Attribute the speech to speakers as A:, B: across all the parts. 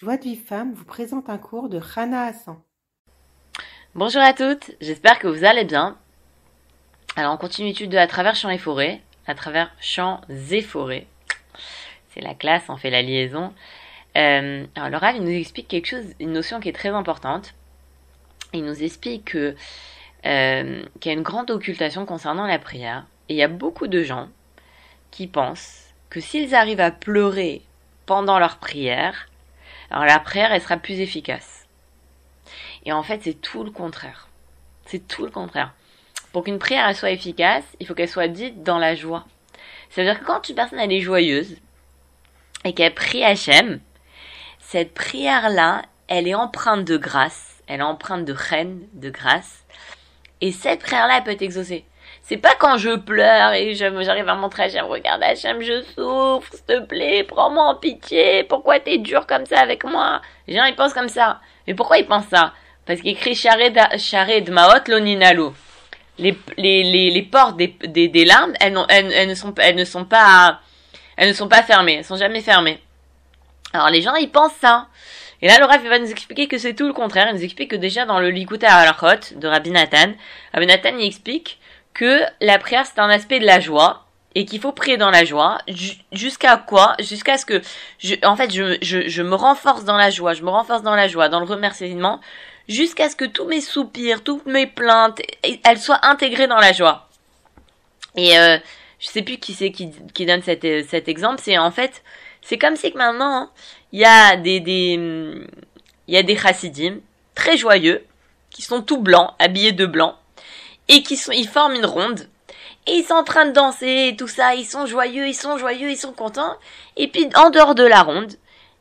A: Joie de vie femme vous présente un cours de Rana Hassan.
B: Bonjour à toutes, j'espère que vous allez bien. Alors on continue l'étude de à travers champs et forêts, à travers champs et forêts. C'est la classe, on fait la liaison. Euh, alors le il nous explique quelque chose, une notion qui est très importante. Il nous explique que euh, qu'il y a une grande occultation concernant la prière. Et il y a beaucoup de gens qui pensent que s'ils arrivent à pleurer pendant leur prière, alors la prière, elle sera plus efficace. Et en fait, c'est tout le contraire. C'est tout le contraire. Pour qu'une prière soit efficace, il faut qu'elle soit dite dans la joie. C'est-à-dire que quand une personne elle est joyeuse et qu'elle prie Hachem, cette prière-là, elle est empreinte de grâce, elle est empreinte de reine, de grâce, et cette prière-là, elle peut être exaucée. C'est pas quand je pleure et j'arrive à montrer à Hachem, regarde Hachem, je souffre, s'il te plaît, prends-moi en pitié, pourquoi t'es dur comme ça avec moi? Les gens, ils pensent comme ça. Mais pourquoi ils pensent ça? Parce qu'il écrit Shared Maot Loninalo. Les, les, les, les portes des, larmes, elles, ne sont, elles ne sont pas, elles ne sont pas fermées, elles sont jamais fermées. Alors les gens, ils pensent ça. Et là, le Rav va nous expliquer que c'est tout le contraire. Il nous explique que déjà dans le Likuta Alachot de Rabbi Nathan, Rabbi Nathan il explique que la prière c'est un aspect de la joie et qu'il faut prier dans la joie. Jusqu'à quoi? Jusqu'à ce que en fait je, me renforce dans la joie je me renforce dans la joie dans le remerciement jusqu'à ce que tous mes soupirs toutes mes plaintes elles soient intégrées dans la joie. Et euh, je sais plus qui c'est qui, donne cet, cet exemple c'est en fait c'est comme si que maintenant hein, il y a des des il y a des chassidim très joyeux qui sont tout blancs habillés de blanc et qui sont, ils forment une ronde. Et ils sont en train de danser tout ça, ils sont joyeux, ils sont joyeux, ils sont contents. Et puis, en dehors de la ronde,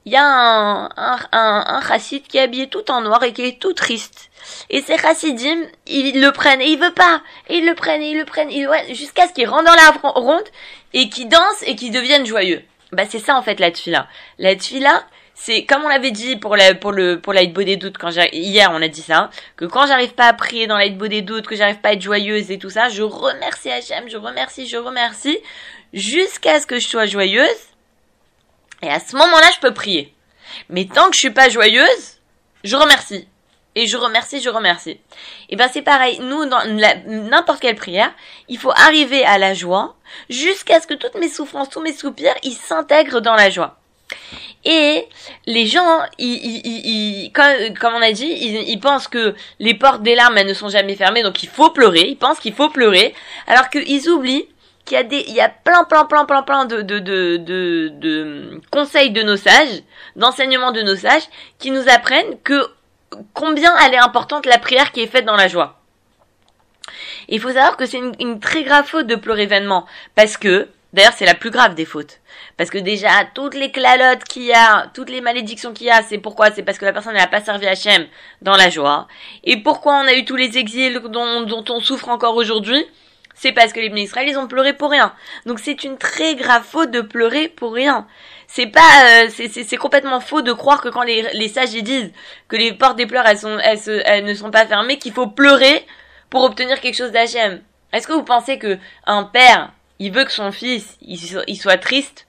B: il y a un, un, un, chassid qui est habillé tout en noir et qui est tout triste. Et ces chassidim, ils le prennent et il veut pas. Et ils le prennent et ils le prennent, jusqu'à ce qu'ils rentrent dans la ronde et qu'ils dansent et qu'ils deviennent joyeux. Bah, c'est ça, en fait, la tfila. La tfila, c'est comme on l'avait dit pour la pour le pour l'aide des doutes quand hier on a dit ça que quand j'arrive pas à prier dans l'aide des doutes que j'arrive pas à être joyeuse et tout ça je remercie Hachem je remercie je remercie jusqu'à ce que je sois joyeuse. Et à ce moment-là je peux prier. Mais tant que je suis pas joyeuse je remercie. Et je remercie je remercie. Et ben c'est pareil. Nous dans n'importe quelle prière il faut arriver à la joie jusqu'à ce que toutes mes souffrances tous mes soupirs ils s'intègrent dans la joie et les gens, ils, comme, on a dit, ils, pensent que les portes des larmes, elles ne sont jamais fermées, donc il faut pleurer. Ils pensent qu'il faut pleurer, alors qu'ils oublient qu'il y a des, il plein, plein, plein, plein, plein de, conseils de nos sages, d'enseignements de nos sages, qui nous apprennent que combien elle est importante la prière qui est faite dans la joie. Il faut savoir que c'est une, une, très grave faute de pleurer vainement, parce que D'ailleurs, c'est la plus grave des fautes. Parce que déjà, toutes les clalotes qu'il y a, toutes les malédictions qu'il y a, c'est pourquoi? C'est parce que la personne n'a pas servi Hachem dans la joie. Et pourquoi on a eu tous les exils dont, on souffre encore aujourd'hui? C'est parce que les ministres, ils ont pleuré pour rien. Donc c'est une très grave faute de pleurer pour rien. C'est pas, euh, c'est complètement faux de croire que quand les, les sages disent que les portes des pleurs elles sont, elles, elles ne sont pas fermées, qu'il faut pleurer pour obtenir quelque chose d'Hachem. Est-ce que vous pensez que un père il veut que son fils il, soit triste?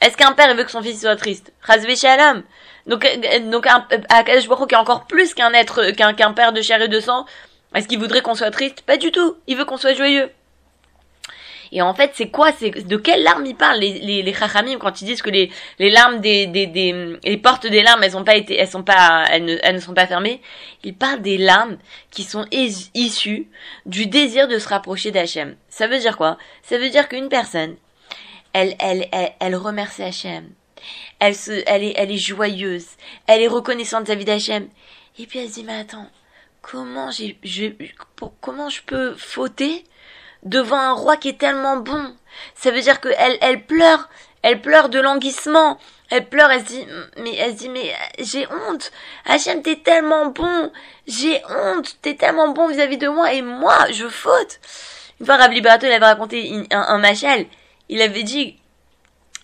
B: Est-ce qu'un père veut que son fils soit triste? Shalom. Donc euh, donc un Akadosh Baruch qui est encore plus qu'un être qu'un qu'un père de chair et de sang. Est-ce qu'il voudrait qu'on soit triste? Pas du tout. Il veut qu'on soit joyeux. Et en fait, c'est quoi? C'est de quelles larmes ils parlent les les, chachamim quand ils disent que les les larmes des des des les portes des larmes elles ont pas été elles sont pas elles ne elles ne sont pas fermées. Ils parlent des larmes qui sont issues du désir de se rapprocher d'Hachem. Ça veut dire quoi? Ça veut dire qu'une personne elle elle elle, elle remercie Hachem. Elle se elle est elle est joyeuse. Elle est reconnaissante vis-à-vis d'Hachem. Et puis elle se dit mais attends, comment j'ai je comment je peux fauter devant un roi qui est tellement bon? Ça veut dire qu'elle elle pleure, elle pleure de languissement. Elle pleure, elle se dit, mais elle dit, mais j'ai honte. Hachem, t'es tellement bon. J'ai honte. T'es tellement bon vis-à-vis de moi et moi, je faute. Une fois, Rav Liberato, il avait raconté un, un machal. Il avait dit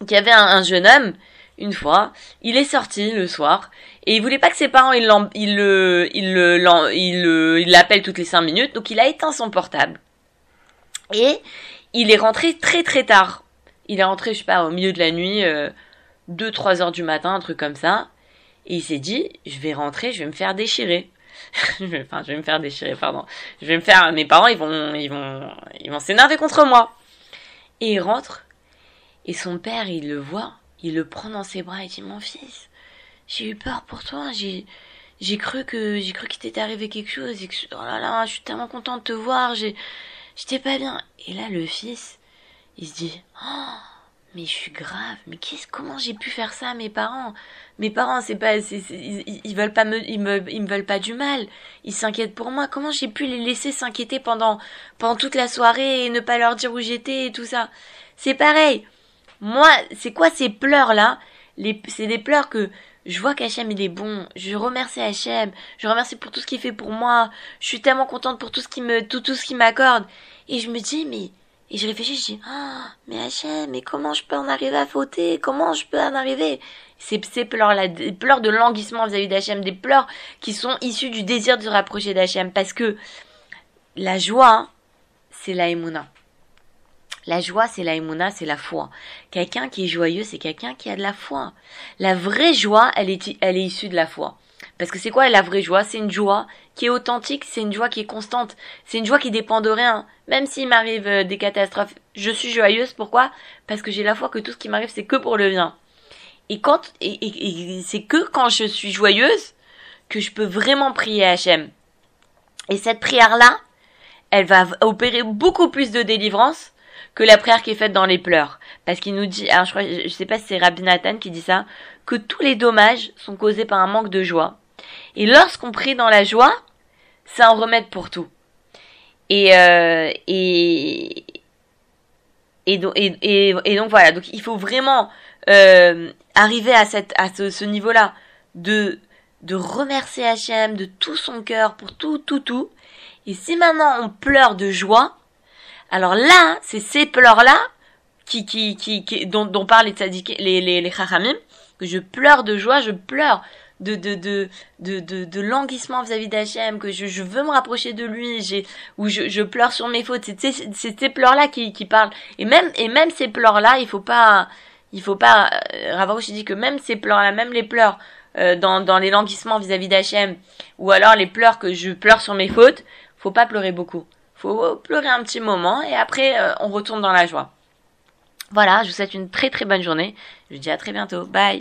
B: qu'il y avait un, jeune homme, une fois, il est sorti le soir et il voulait pas que ses parents il le il le il l'appellent toutes les cinq minutes donc il a éteint son portable et il est rentré très très tard. Il est rentré, je sais pas, au milieu de la nuit, 2-3 euh, heures du matin, un truc comme ça. Et il s'est dit, je vais rentrer, je vais me faire déchirer. enfin, je vais me faire déchirer, pardon. Je vais me faire, mes parents, ils vont, ils vont, ils vont s'énerver contre moi. Et il rentre, et son père, il le voit, il le prend dans ses bras et dit, mon fils, j'ai eu peur pour toi, j'ai, j'ai cru que, j'ai cru qu'il t'était arrivé quelque chose, et que, oh là là, je suis tellement content de te voir, j'ai, j'étais pas bien. Et là, le fils, il se dit, oh, mais je suis grave, mais qu'est-ce, comment j'ai pu faire ça à mes parents? Mes parents, c'est pas, c'est, ils, ils, veulent pas me, ils me, ils me veulent pas du mal. Ils s'inquiètent pour moi. Comment j'ai pu les laisser s'inquiéter pendant, pendant toute la soirée et ne pas leur dire où j'étais et tout ça? C'est pareil. Moi, c'est quoi ces pleurs là Les, c'est des pleurs que je vois qu'Hachem il est bon. Je remercie Hachem. Je remercie pour tout ce qu'il fait pour moi. Je suis tellement contente pour tout ce qu'il me, tout, tout ce qu'il m'accorde. Et je me dis, mais et je réfléchis, je dis, ah, mais Hachem, mais comment je peux en arriver à fauter? Comment je peux en arriver? Ces, ces pleurs-là, des pleurs de languissement vis-à-vis d'Hachem, des pleurs qui sont issus du désir de se rapprocher d'Hachem. Parce que la joie, c'est la émouna. La joie, c'est la émouna, c'est la foi. Quelqu'un qui est joyeux, c'est quelqu'un qui a de la foi. La vraie joie, elle est, elle est issue de la foi. Parce que c'est quoi la vraie joie? C'est une joie qui est authentique, c'est une joie qui est constante, c'est une joie qui dépend de rien. Même s'il m'arrive euh, des catastrophes, je suis joyeuse. Pourquoi? Parce que j'ai la foi que tout ce qui m'arrive, c'est que pour le bien. Et quand c'est que quand je suis joyeuse que je peux vraiment prier Hachem. Et cette prière-là, elle va opérer beaucoup plus de délivrance que la prière qui est faite dans les pleurs. Parce qu'il nous dit, alors je crois, sais pas si c'est Rabbi Nathan qui dit ça, que tous les dommages sont causés par un manque de joie. Et lorsqu'on prie dans la joie, c'est un remède pour tout. Et, euh, et, et, donc, et, donc voilà, donc il faut vraiment euh, arriver à, cette, à ce, niveau-là de, de remercier Hachem de tout son cœur pour tout, tout, tout. Et si maintenant on pleure de joie, alors là, c'est ces pleurs-là qui, qui, qui, qui, dont, dont parlent les les, les, les que je pleure de joie, je pleure de, de, de, de, de, de languissement vis-à-vis d'Hachem, que je, je veux me rapprocher de lui, j'ai, ou je, je pleure sur mes fautes. C'est, ces pleurs-là qui, qui parlent. Et même, et même ces pleurs-là, il faut pas, il faut pas, euh, Ravarouche dit que même ces pleurs-là, même les pleurs, euh, dans, dans les languissements vis-à-vis d'Hachem, ou alors les pleurs que je pleure sur mes fautes, faut pas pleurer beaucoup. Faut pleurer un petit moment et après euh, on retourne dans la joie. Voilà, je vous souhaite une très très bonne journée. Je vous dis à très bientôt. Bye.